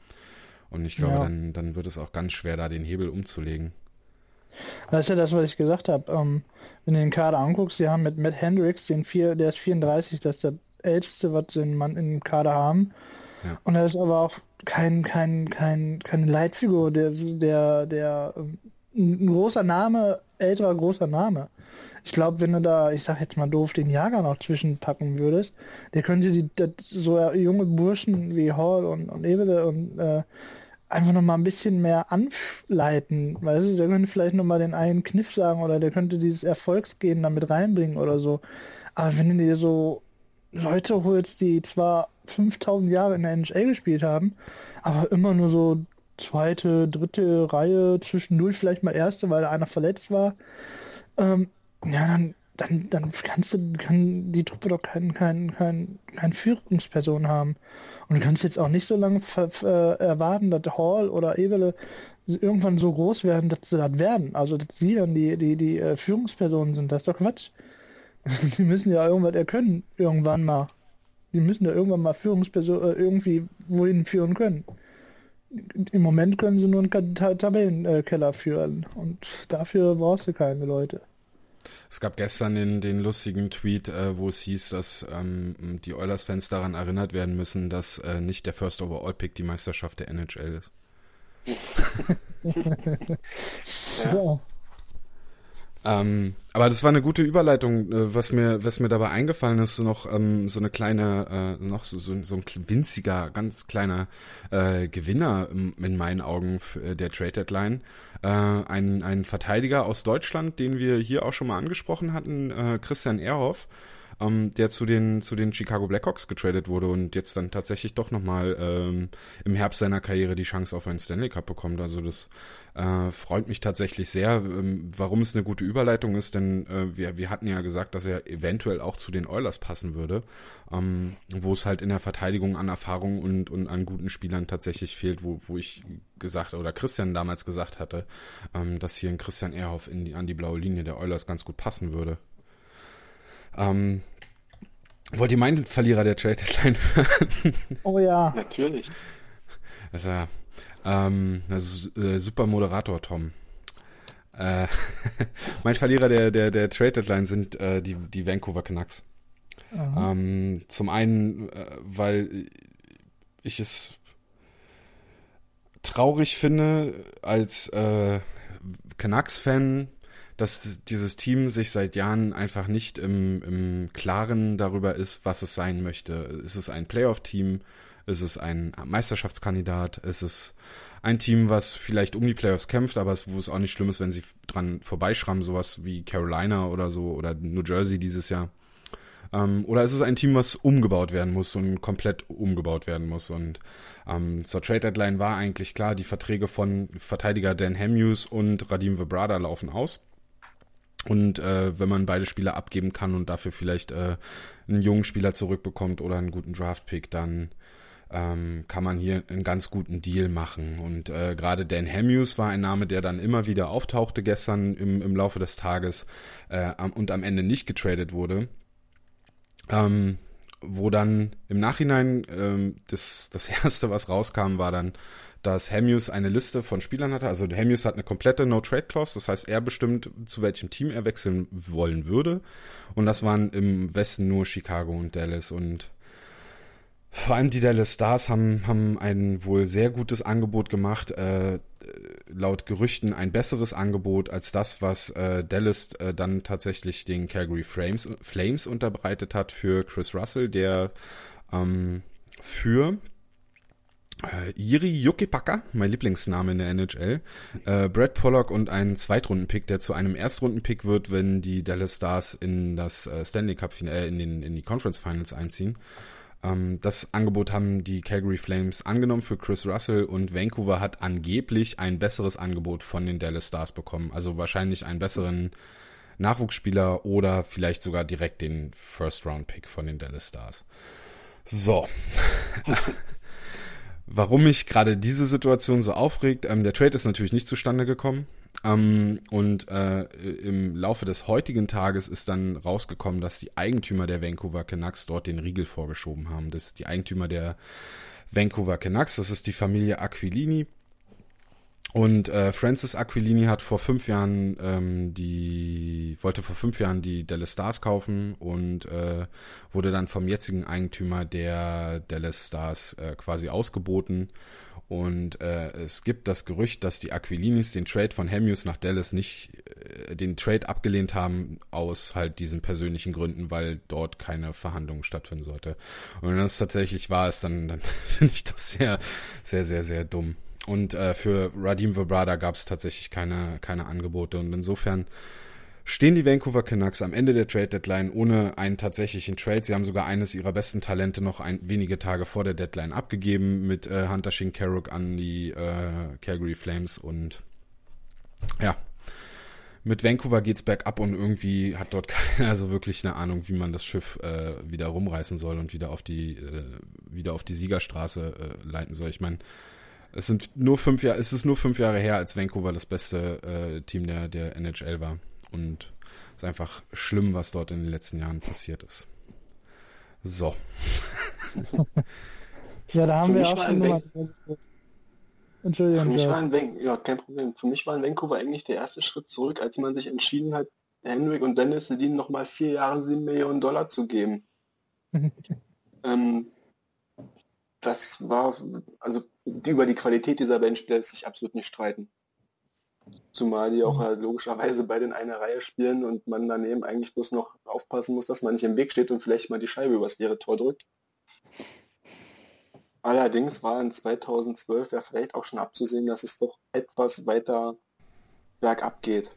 Und ich glaube, Ja. dann, dann wird es auch ganz schwer, da den Hebel umzulegen. Das ist ja das, was ich gesagt habe. Ähm, wenn du den Kader anguckst, die haben mit Matt Hendricks, den vier, der ist 34, das ist der älteste, was sie in, im Kader haben. Ja. Und er ist aber auch kein, kein, kein, keine Leitfigur, der, der, der, ähm, ein großer Name, älterer großer Name. Ich glaube, wenn du da, ich sag jetzt mal doof, den Jager noch zwischenpacken würdest, der könnte die, das, so junge Burschen wie Hall und, und Ebele und äh, einfach noch mal ein bisschen mehr anleiten. Weißt du, der könnte vielleicht noch mal den einen Kniff sagen oder der könnte dieses Erfolgsgehen damit reinbringen oder so. Aber wenn du dir so Leute holst, die zwar 5000 Jahre in der NHL gespielt haben, aber immer nur so zweite, dritte Reihe, zwischendurch vielleicht mal erste, weil da einer verletzt war, ähm, ja, dann, dann, dann kannst du, kann die Truppe doch kein, kein, kein, kein Führungsperson haben. Und du kannst jetzt auch nicht so lange erwarten, dass Hall oder Ebele irgendwann so groß werden, dass sie das werden. Also, dass sie dann die, die, die äh, Führungspersonen sind. Das ist doch Quatsch. Die müssen ja irgendwas erkennen, irgendwann mal. Die müssen ja irgendwann mal Führungsperson äh, irgendwie wohin führen können. Im Moment können sie nur einen Tabellenkeller führen. Und dafür brauchst du keine Leute. Es gab gestern den, den lustigen Tweet, äh, wo es hieß, dass ähm, die Oilers-Fans daran erinnert werden müssen, dass äh, nicht der First Overall Pick die Meisterschaft der NHL ist. Ja. Ähm, aber das war eine gute Überleitung, äh, was mir, was mir dabei eingefallen ist, noch ähm, so eine kleine, äh, noch so, so, so ein winziger, ganz kleiner äh, Gewinner im- in meinen Augen äh, der Trade Deadline. Äh, ein, ein Verteidiger aus Deutschland, den wir hier auch schon mal angesprochen hatten, äh, Christian Ehrhoff, ähm, der zu den zu den Chicago Blackhawks getradet wurde und jetzt dann tatsächlich doch nochmal ähm, im Herbst seiner Karriere die Chance auf einen Stanley Cup bekommt. Also das äh, freut mich tatsächlich sehr. Ähm, warum es eine gute Überleitung ist, denn äh, wir, wir hatten ja gesagt, dass er eventuell auch zu den Oilers passen würde, ähm, wo es halt in der Verteidigung an Erfahrung und, und an guten Spielern tatsächlich fehlt, wo, wo ich gesagt oder Christian damals gesagt hatte, ähm, dass hier ein Christian Ehrhoff in die, an die blaue Linie der Oilers ganz gut passen würde. Ähm, wollt ihr meinen Verlierer der Trade Deadline hören? Oh ja. Natürlich. Ja ähm, das ist, äh, super Moderator Tom. Äh, mein Verlierer der, der, der Trade Deadline sind äh, die, die Vancouver Canucks. Aha. Ähm, zum einen, äh, weil ich es traurig finde als äh, Canucks-Fan, dass dieses Team sich seit Jahren einfach nicht im, im Klaren darüber ist, was es sein möchte. Ist es ein Playoff-Team? Ist es ein Meisterschaftskandidat? Ist es ein Team, was vielleicht um die Playoffs kämpft, aber wo es auch nicht schlimm ist, wenn sie dran vorbeischrammen, sowas wie Carolina oder so oder New Jersey dieses Jahr. Ähm, oder ist es ein Team, was umgebaut werden muss und komplett umgebaut werden muss? Und ähm, zur Trade Deadline war eigentlich klar, die Verträge von Verteidiger Dan Hemuse und Radim Vibrada laufen aus. Und äh, wenn man beide Spieler abgeben kann und dafür vielleicht äh, einen jungen Spieler zurückbekommt oder einen guten Draftpick, dann ähm, kann man hier einen ganz guten Deal machen. Und äh, gerade Dan Hemuse war ein Name, der dann immer wieder auftauchte gestern im, im Laufe des Tages äh, und am Ende nicht getradet wurde. Ähm, wo dann im Nachhinein ähm, das, das erste, was rauskam, war dann, dass Hemius eine Liste von Spielern hatte. Also Hemius hat eine komplette No-Trade-Clause, das heißt, er bestimmt, zu welchem Team er wechseln wollen würde. Und das waren im Westen nur Chicago und Dallas. Und vor allem die Dallas Stars haben, haben ein wohl sehr gutes Angebot gemacht, äh, laut Gerüchten ein besseres Angebot als das, was äh, Dallas äh, dann tatsächlich den Calgary Flames, Flames unterbreitet hat für Chris Russell, der ähm, für äh, Iri Yukipaka, mein Lieblingsname in der NHL, äh, Brad Pollock und einen Zweitrunden-Pick, der zu einem Erstrunden-Pick wird, wenn die Dallas Stars in das äh, Stanley Cup, äh, in, den, in die Conference Finals einziehen. Ähm, das Angebot haben die Calgary Flames angenommen für Chris Russell und Vancouver hat angeblich ein besseres Angebot von den Dallas Stars bekommen. Also wahrscheinlich einen besseren Nachwuchsspieler oder vielleicht sogar direkt den First-Round-Pick von den Dallas Stars. So. Warum mich gerade diese Situation so aufregt, ähm, der Trade ist natürlich nicht zustande gekommen. Ähm, und äh, im Laufe des heutigen Tages ist dann rausgekommen, dass die Eigentümer der Vancouver Canucks dort den Riegel vorgeschoben haben. Das ist die Eigentümer der Vancouver Canucks, das ist die Familie Aquilini. Und äh, Francis Aquilini hat vor fünf Jahren ähm, die wollte vor fünf Jahren die Dallas Stars kaufen und äh, wurde dann vom jetzigen Eigentümer der Dallas Stars äh, quasi ausgeboten. Und äh, es gibt das Gerücht, dass die Aquilinis den Trade von Hemius nach Dallas nicht äh, den Trade abgelehnt haben aus halt diesen persönlichen Gründen, weil dort keine Verhandlungen stattfinden sollte. Und wenn das tatsächlich wahr ist, dann, dann finde ich das sehr, sehr, sehr, sehr dumm. Und äh, für Radim Vibrada gab es tatsächlich keine, keine Angebote. Und insofern stehen die Vancouver Canucks am Ende der Trade Deadline ohne einen tatsächlichen Trade. Sie haben sogar eines ihrer besten Talente noch ein, wenige Tage vor der Deadline abgegeben mit äh, Hunter Shinkaruk an die äh, Calgary Flames und ja, mit Vancouver geht's bergab und irgendwie hat dort keiner so wirklich eine Ahnung, wie man das Schiff äh, wieder rumreißen soll und wieder auf die äh, wieder auf die Siegerstraße äh, leiten soll. Ich meine, es sind nur fünf Jahre, es ist nur fünf Jahre her, als Vancouver das beste äh, Team der, der NHL war. Und es ist einfach schlimm, was dort in den letzten Jahren passiert ist. So. ja, da haben Für wir auch schon mal. Entschuldigung. Für mich war ein ja, kein Problem. Für mich war in Vancouver eigentlich der erste Schritt zurück, als man sich entschieden hat, Henrik und Dennis Sedin nochmal vier Jahre sieben Millionen Dollar zu geben. ähm, das war, also über die Qualität dieser Bandspieler lässt sich absolut nicht streiten. Zumal die auch mhm. halt logischerweise beide in einer Reihe spielen und man daneben eigentlich bloß noch aufpassen muss, dass man nicht im Weg steht und vielleicht mal die Scheibe übers leere Tor drückt. Allerdings war in 2012 ja vielleicht auch schon abzusehen, dass es doch etwas weiter bergab geht.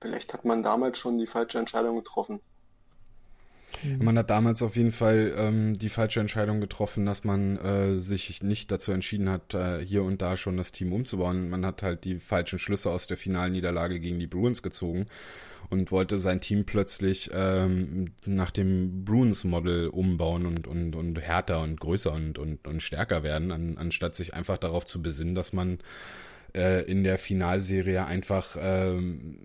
Vielleicht hat man damals schon die falsche Entscheidung getroffen. Mhm. Man hat damals auf jeden Fall ähm, die falsche Entscheidung getroffen, dass man äh, sich nicht dazu entschieden hat, äh, hier und da schon das Team umzubauen. Man hat halt die falschen Schlüsse aus der Finalniederlage gegen die Bruins gezogen und wollte sein Team plötzlich ähm, nach dem Bruins-Model umbauen und, und, und härter und größer und, und, und stärker werden, an, anstatt sich einfach darauf zu besinnen, dass man äh, in der Finalserie einfach ähm,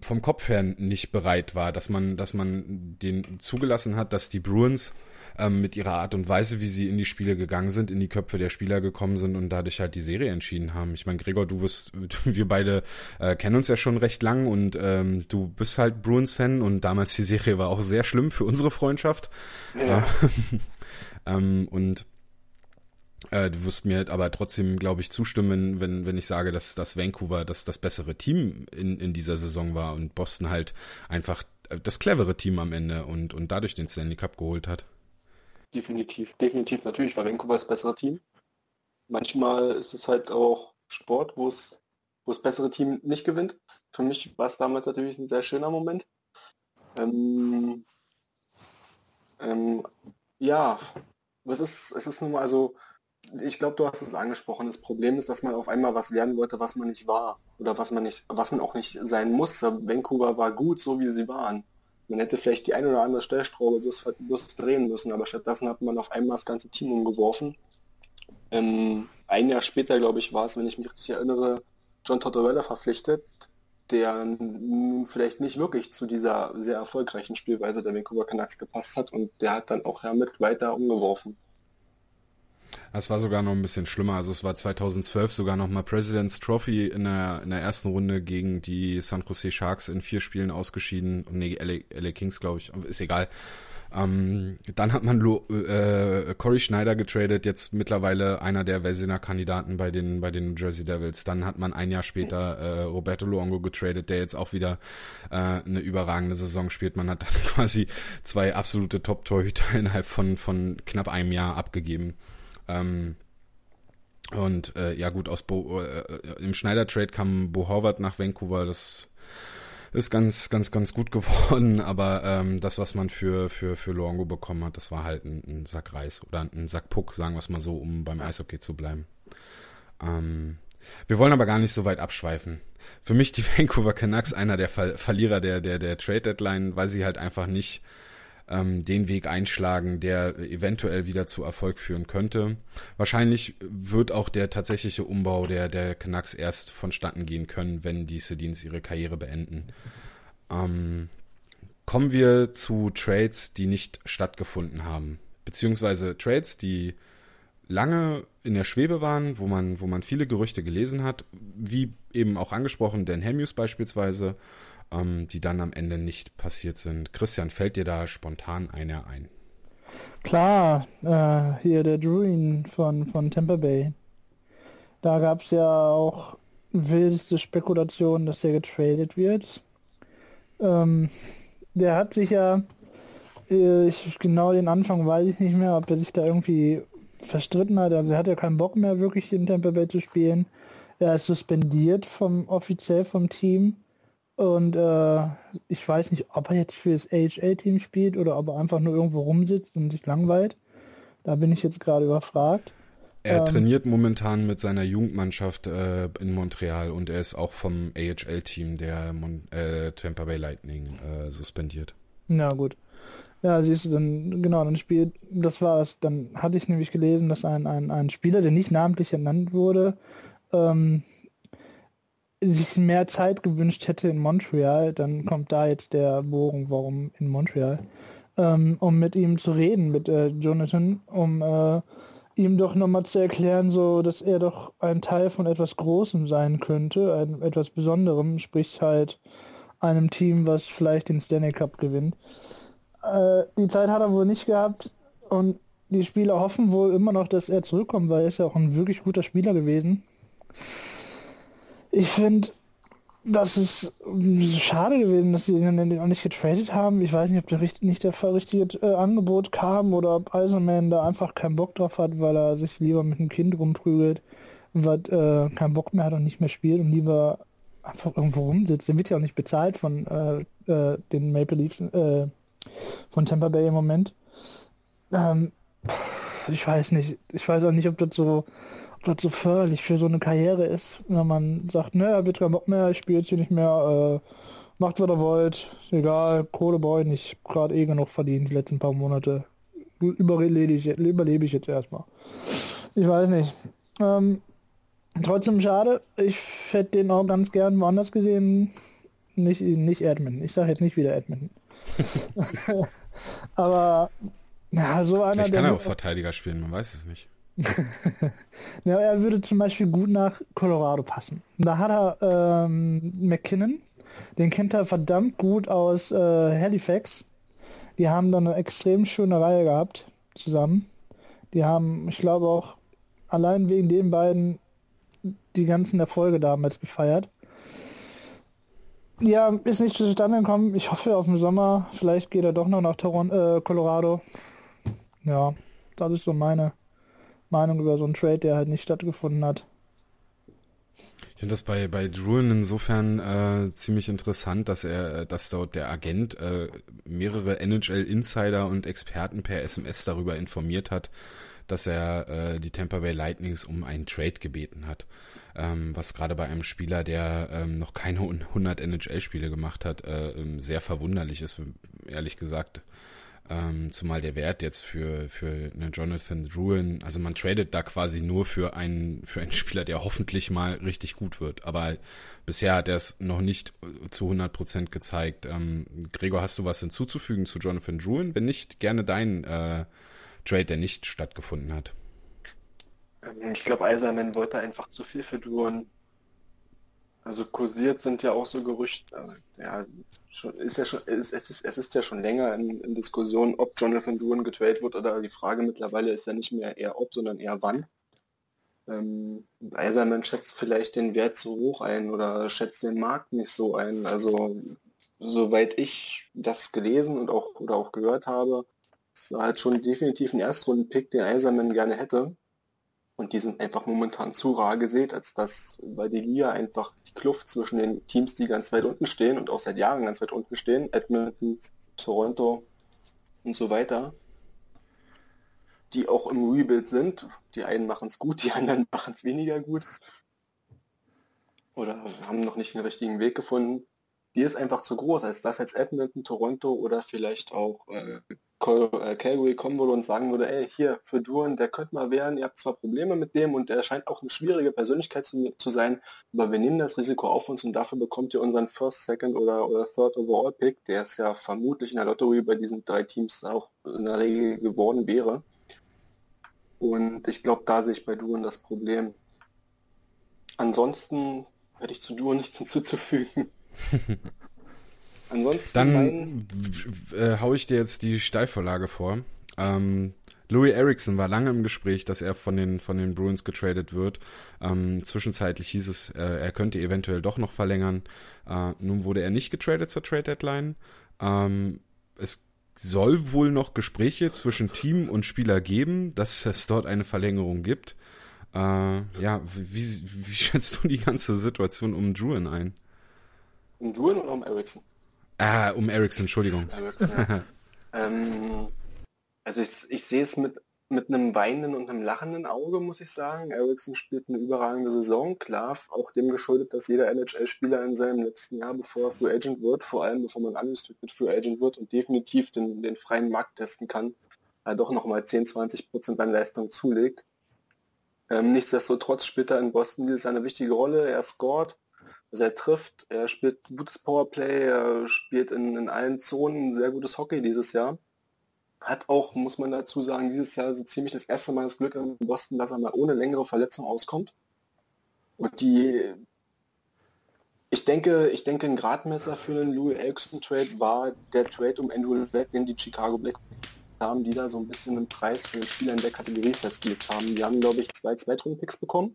vom Kopf her nicht bereit war, dass man, dass man den zugelassen hat, dass die Bruins ähm, mit ihrer Art und Weise, wie sie in die Spiele gegangen sind, in die Köpfe der Spieler gekommen sind und dadurch halt die Serie entschieden haben. Ich meine, Gregor, du wirst, wir beide äh, kennen uns ja schon recht lang und ähm, du bist halt Bruins-Fan und damals die Serie war auch sehr schlimm für unsere Freundschaft. Ja. ähm, und Äh, du wirst mir aber trotzdem, glaube ich, zustimmen, wenn, wenn ich sage, dass, dass Vancouver das, das bessere Team in, in dieser Saison war und Boston halt einfach das clevere Team am Ende und, und dadurch den Stanley Cup geholt hat. Definitiv, definitiv. Natürlich war Vancouver das bessere Team. Manchmal ist es halt auch Sport, wo es, wo das bessere Team nicht gewinnt. Für mich war es damals natürlich ein sehr schöner Moment. Ähm, ähm, ja, es ist, es ist nun mal so, ich glaube, du hast es angesprochen. Das Problem ist, dass man auf einmal was werden wollte, was man nicht war. Oder was man nicht, was man auch nicht sein musste. Vancouver war gut, so wie sie waren. Man hätte vielleicht die ein oder andere Stellschraube bloß, bloß drehen müssen, aber stattdessen hat man auf einmal das ganze Team umgeworfen. Ähm, ein Jahr später, glaube ich, war es, wenn ich mich richtig erinnere, John Tortorella verpflichtet, der nun vielleicht nicht wirklich zu dieser sehr erfolgreichen Spielweise der Vancouver Canucks gepasst hat und der hat dann auch damit weiter umgeworfen. Es war sogar noch ein bisschen schlimmer. Also es war 2012 sogar noch mal President's Trophy in der, in der ersten Runde gegen die San Jose Sharks in vier Spielen ausgeschieden. Nee, LA, LA Kings, glaube ich. Ist egal. Ähm, dann hat man Lo, äh, Corey Schneider getradet, jetzt mittlerweile einer der Versiner Kandidaten bei den bei den New Jersey Devils. Dann hat man ein Jahr später äh, Roberto Luongo getradet, der jetzt auch wieder äh, eine überragende Saison spielt. Man hat dann quasi zwei absolute Top-Torhüter innerhalb von von knapp einem Jahr abgegeben. Ähm, und äh, ja gut, aus Bo, äh, äh, im Schneider-Trade kam Bo Horvath nach Vancouver, das ist ganz, ganz, ganz gut geworden, aber ähm, das, was man für, für, für Luongo bekommen hat, das war halt ein, ein Sack Reis oder ein Sack Puck, sagen wir es mal so, um beim Eishockey zu bleiben. Ähm, wir wollen aber gar nicht so weit abschweifen. Für mich die Vancouver Canucks einer der Ver Verlierer der, der, der Trade Deadline, weil sie halt einfach nicht ähm, den Weg einschlagen, der eventuell wieder zu Erfolg führen könnte. Wahrscheinlich wird auch der tatsächliche Umbau der, der Canucks erst vonstatten gehen können, wenn die Sedins ihre Karriere beenden. Ähm, kommen wir zu Trades, die nicht stattgefunden haben. Beziehungsweise Trades, die lange in der Schwebe waren, wo man, wo man viele Gerüchte gelesen hat, wie eben auch angesprochen, Dan Hamius beispielsweise, ähm, die dann am Ende nicht passiert sind. Christian, fällt dir da spontan einer ein? Klar, äh, hier der Druin von, von Tampa Bay. Da gab es ja auch wildeste Spekulationen, dass er getradet wird. Ähm, der hat sich ja, äh, ich, genau den Anfang weiß ich nicht mehr, ob er sich da irgendwie verstritten hat. Also er hat ja keinen Bock mehr wirklich in Tampa Bay zu spielen. Er ist suspendiert vom offiziell vom Team. Und äh, ich weiß nicht, ob er jetzt für das AHL-Team spielt oder ob er einfach nur irgendwo rumsitzt und sich langweilt. Da bin ich jetzt gerade überfragt. Er ähm, trainiert momentan mit seiner Jugendmannschaft äh, in Montreal und er ist auch vom AHL-Team der Mon äh, Tampa Bay Lightning äh, suspendiert. Na gut. Ja, siehst du, dann, genau, dann spielt, das war es. Dann hatte ich nämlich gelesen, dass ein, ein, ein Spieler, der nicht namentlich ernannt wurde, ähm, sich mehr Zeit gewünscht hätte in Montreal, dann kommt da jetzt der Bogen, warum in Montreal, ähm, um mit ihm zu reden, mit äh, Jonathan, um äh, ihm doch nochmal zu erklären, so dass er doch ein Teil von etwas Großem sein könnte, ein, etwas Besonderem, sprich halt einem Team, was vielleicht den Stanley Cup gewinnt. Äh, die Zeit hat er wohl nicht gehabt und die Spieler hoffen wohl immer noch, dass er zurückkommt, weil er ist ja auch ein wirklich guter Spieler gewesen. Ich finde, das ist schade gewesen, dass sie ihn auch nicht getradet haben. Ich weiß nicht, ob der nicht der richtige äh, Angebot kam oder ob Eisenman da einfach keinen Bock drauf hat, weil er sich lieber mit einem Kind rumprügelt, was äh, keinen Bock mehr hat und nicht mehr spielt und lieber einfach irgendwo rumsitzt. Der wird ja auch nicht bezahlt von äh, äh, den Maple Leafs äh, von Tampa Bay im Moment. Ähm, ich weiß nicht. Ich weiß auch nicht, ob das so das so förderlich für so eine Karriere ist, wenn man sagt, er wird keinen Bock mehr, ich spiele jetzt hier nicht mehr, äh, macht was ihr wollt, egal, Kohle brauche ich nicht, gerade eh genug verdient die letzten paar Monate. Überlebe ich, überlebe ich jetzt erstmal. Ich weiß nicht. Ähm, trotzdem schade, ich hätte den auch ganz gern woanders gesehen, nicht, nicht Edmonton. Ich sage jetzt nicht wieder Edmonton. Aber ja, so einer, Vielleicht kann er auch Verteidiger spielen, man weiß es nicht. ja, er würde zum Beispiel gut nach Colorado passen. Da hat er ähm, McKinnon, den kennt er verdammt gut aus äh, Halifax. Die haben dann eine extrem schöne Reihe gehabt zusammen. Die haben, ich glaube auch allein wegen den beiden die ganzen Erfolge damals gefeiert. Ja, ist nicht zustande gekommen. Ich hoffe auf den Sommer. Vielleicht geht er doch noch nach Toronto, äh, Colorado. Ja, das ist so meine Meinung über so einen Trade, der halt nicht stattgefunden hat. Ich finde das bei, bei Druin insofern äh, ziemlich interessant, dass er, dass dort der Agent äh, mehrere NHL-Insider und Experten per SMS darüber informiert hat, dass er äh, die Tampa Bay Lightnings um einen Trade gebeten hat. Ähm, was gerade bei einem Spieler, der ähm, noch keine 100 NHL-Spiele gemacht hat, äh, ähm, sehr verwunderlich ist, ehrlich gesagt. Ähm, zumal der Wert jetzt für, für einen Jonathan Druin, also man tradet da quasi nur für einen, für einen Spieler, der hoffentlich mal richtig gut wird. Aber bisher hat er es noch nicht zu 100 Prozent gezeigt. Ähm, Gregor, hast du was hinzuzufügen zu Jonathan Druin? Wenn nicht, gerne dein äh, Trade, der nicht stattgefunden hat. Ähm, ich glaube, Eiserman wollte einfach zu viel für Druin. Also kursiert sind ja auch so Gerüchte, äh, ja, schon, ist ja schon, es, es, ist, es ist ja schon länger in, in Diskussion, ob Jonathan Duran getradet wird oder die Frage mittlerweile ist ja nicht mehr eher ob, sondern eher wann. Ähm, Eiserman schätzt vielleicht den Wert zu hoch ein oder schätzt den Markt nicht so ein. Also soweit ich das gelesen und auch oder auch gehört habe, ist halt schon definitiv ein Erstrunden-Pick, den Eiserman gerne hätte. Und die sind einfach momentan zu rar gesät, als dass bei der Liga einfach die Kluft zwischen den Teams, die ganz weit unten stehen und auch seit Jahren ganz weit unten stehen, Edmonton, Toronto und so weiter, die auch im Rebuild sind. Die einen machen es gut, die anderen machen es weniger gut. Oder haben noch nicht den richtigen Weg gefunden. Die ist einfach zu groß, als dass jetzt Edmonton, Toronto oder vielleicht auch äh, äh, Calgary kommen würde und sagen würde, ey, hier, für Duren, der könnte mal werden, ihr habt zwar Probleme mit dem und der scheint auch eine schwierige Persönlichkeit zu, zu sein, aber wir nehmen das Risiko auf uns und dafür bekommt ihr unseren First, Second oder, oder Third Overall Pick, der es ja vermutlich in der Lottery bei diesen drei Teams auch in der Regel geworden wäre. Und ich glaube, da sehe ich bei Duren das Problem. Ansonsten hätte ich zu Duren nichts hinzuzufügen. Ansonsten. Dann äh, hau ich dir jetzt die Steilvorlage vor. Ähm, Louis Erickson war lange im Gespräch, dass er von den, von den Bruins getradet wird. Ähm, zwischenzeitlich hieß es, äh, er könnte eventuell doch noch verlängern. Äh, nun wurde er nicht getradet zur Trade Deadline. Ähm, es soll wohl noch Gespräche zwischen Team und Spieler geben, dass es dort eine Verlängerung gibt. Äh, ja, wie, wie schätzt du die ganze Situation um Druin ein? Um Druin oder um Erickson? Ah, um Ericsson, Entschuldigung. Ericsson, ja. ähm, also ich, ich sehe es mit, mit einem weinenden und einem lachenden Auge, muss ich sagen. Ericsson spielt eine überragende Saison, klar, auch dem geschuldet, dass jeder NHL-Spieler in seinem letzten Jahr, bevor er Free Agent wird, vor allem bevor man unrestricted Free Agent wird und definitiv den, den freien Markt testen kann, äh, doch nochmal 10, 20 Prozent an Leistung zulegt. Ähm, nichtsdestotrotz spielt er in Boston dieses Jahr eine wichtige Rolle. Er scored, also er trifft, er spielt gutes Powerplay, er spielt in, in allen Zonen sehr gutes Hockey dieses Jahr. Hat auch, muss man dazu sagen, dieses Jahr so ziemlich das erste Mal das Glück in Boston, dass er mal ohne längere Verletzung auskommt. Und die, ich denke, ich denke, ein Gradmesser für den Louis Elkson Trade war der Trade um Andrew Black, den die Chicago Black haben, die da so ein bisschen einen Preis für den Spieler in der Kategorie festgelegt haben. Die haben, glaube ich, zwei Zweitrunden-Picks bekommen.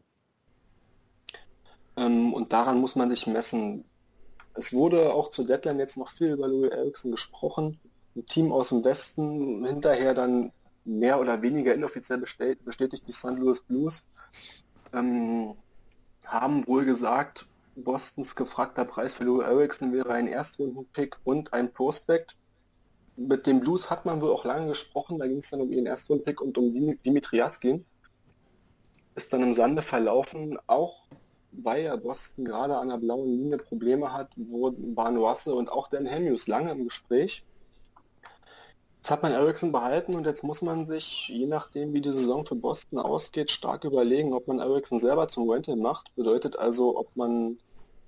Ähm, und daran muss man sich messen. Es wurde auch zur Deadline jetzt noch viel über Louis Erickson gesprochen. Ein Team aus dem Westen, hinterher dann mehr oder weniger inoffiziell bestätigt die St. Louis Blues, ähm, haben wohl gesagt, Bostons gefragter Preis für Louis Erickson wäre ein Erstrunden-Pick und ein Prospect. Mit dem Blues hat man wohl auch lange gesprochen, da ging es dann um ihren Erstrunden-Pick und um Dimitri Jaskin. Ist dann im Sande verlaufen, auch weil ja Boston gerade an der blauen Linie Probleme hat, wo waren Russell und auch Dan Hamius lange im Gespräch. Jetzt hat man Ericsson behalten und jetzt muss man sich, je nachdem wie die Saison für Boston ausgeht, stark überlegen, ob man Ericsson selber zum Rental macht. Bedeutet also, ob man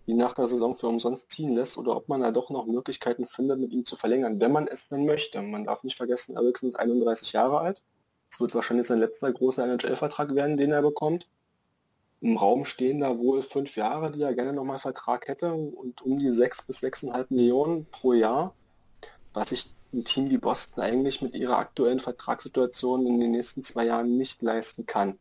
ihn nach der Saison für umsonst ziehen lässt oder ob man da doch noch Möglichkeiten findet, mit ihm zu verlängern, wenn man es denn möchte. Man darf nicht vergessen, Ericsson ist 31 Jahre alt. Es wird wahrscheinlich sein letzter großer NHL-Vertrag werden, den er bekommt. Im Raum stehen da wohl fünf Jahre, die er gerne nochmal Vertrag hätte und um die sechs bis sechseinhalb Millionen pro Jahr, was sich ein Team wie Boston eigentlich mit ihrer aktuellen Vertragssituation in den nächsten zwei Jahren nicht leisten kann.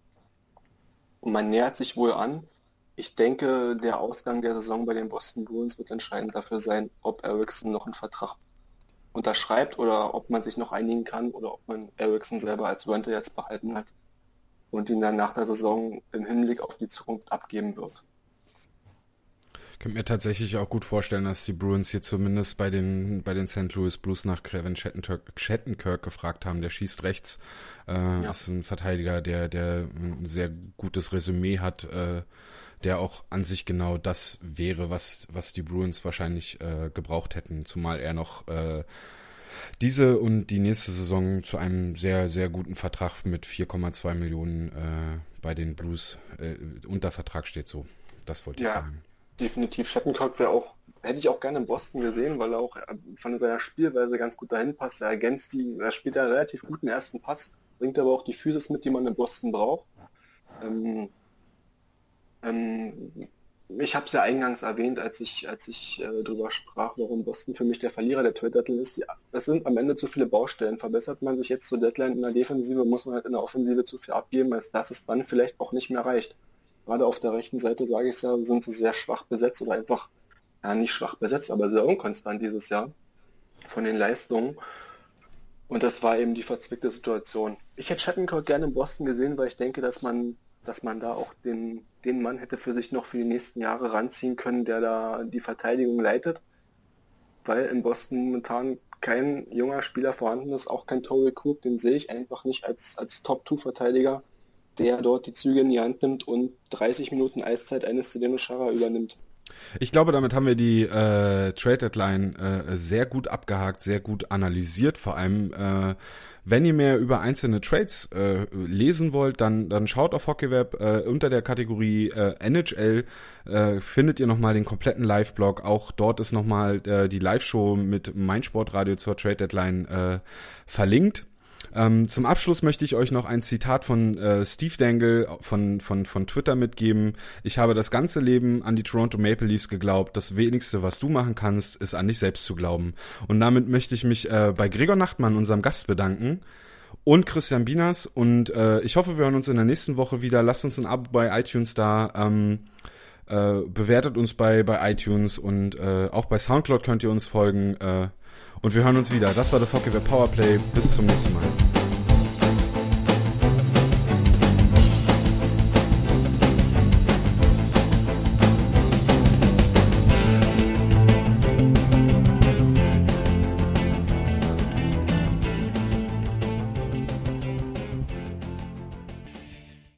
und man nähert sich wohl an. Ich denke, der Ausgang der Saison bei den Boston Bruins wird entscheidend dafür sein, ob Ericsson noch einen Vertrag unterschreibt oder ob man sich noch einigen kann oder ob man Ericsson selber als Rente jetzt behalten hat und ihn dann nach der Saison im Hinblick auf die Zukunft abgeben wird. Ich könnte mir tatsächlich auch gut vorstellen, dass die Bruins hier zumindest bei den, bei den St. Louis Blues nach Kevin Shattenkirk, gefragt haben. Der schießt rechts, äh, ja. ist ein Verteidiger, der, der ein sehr gutes Resümee hat, äh, der auch an sich genau das wäre, was, was die Bruins wahrscheinlich äh, gebraucht hätten, zumal er noch äh, diese und die nächste Saison zu einem sehr, sehr guten Vertrag mit 4,2 Millionen äh, bei den Blues äh, unter Vertrag steht so. Das wollte ich ja, sagen. Definitiv. Shattenkirk wäre auch, hätte ich auch gerne in Boston gesehen, weil er auch äh, von seiner Spielweise ganz gut dahin passt. Er ergänzt die, er spielt einen relativ guten ersten Pass, bringt aber auch die Physis mit, die man in Boston braucht. Ähm, ähm, ich habe es ja eingangs erwähnt, als ich, als ich äh, darüber sprach, warum Boston für mich der Verlierer der Trade Deadline ist. Ja, das sind am Ende zu viele Baustellen. Verbessert man sich jetzt zur Deadline in der Defensive, muss man halt in der Offensive zu viel abgeben, als dass es dann vielleicht auch nicht mehr reicht. Gerade auf der rechten Seite, sage ich ja, sind sie sehr schwach besetzt oder einfach, ja nicht schwach besetzt, aber sehr unkonstant dieses Jahr von den Leistungen. Und das war eben die verzwickte Situation. Ich hätte Shattenkirk gerne in Boston gesehen, weil ich denke, dass man dass man da auch den, den Mann hätte für sich noch für die nächsten Jahre ranziehen können, der da die Verteidigung leitet. Weil in Boston momentan kein junger Spieler vorhanden ist, auch kein Tory Cook, den sehe ich einfach nicht als, als Top-2-Verteidiger, der dort die Züge in die Hand nimmt und 30 Minuten Eiszeit eines Zdeno Chara übernimmt. Ich glaube, damit haben wir die äh, Trade Deadline äh, sehr gut abgehakt, sehr gut analysiert. Vor allem, äh, wenn ihr mehr über einzelne Trades äh, lesen wollt, dann, dann schaut auf HockeyWeb äh, unter der Kategorie äh, NHL äh, findet ihr nochmal den kompletten Live-Blog. Auch dort ist nochmal äh, die Live-Show mit Meinsportradio zur Trade Deadline äh, verlinkt. Ähm, zum Abschluss möchte ich euch noch ein Zitat von äh, Steve Dangle von, von, von Twitter mitgeben. Ich habe das ganze Leben an die Toronto Maple Leafs geglaubt. Das wenigste, was du machen kannst, ist an dich selbst zu glauben. Und damit möchte ich mich äh, bei Gregor Nachtmann, unserem Gast, bedanken und Christian Binas. Und äh, ich hoffe, wir hören uns in der nächsten Woche wieder. Lasst uns ein Abo bei iTunes da. Ähm, äh, bewertet uns bei, bei iTunes und äh, auch bei Soundcloud könnt ihr uns folgen. Und wir hören uns wieder. Das war das Hockey Powerplay. Bis zum nächsten Mal.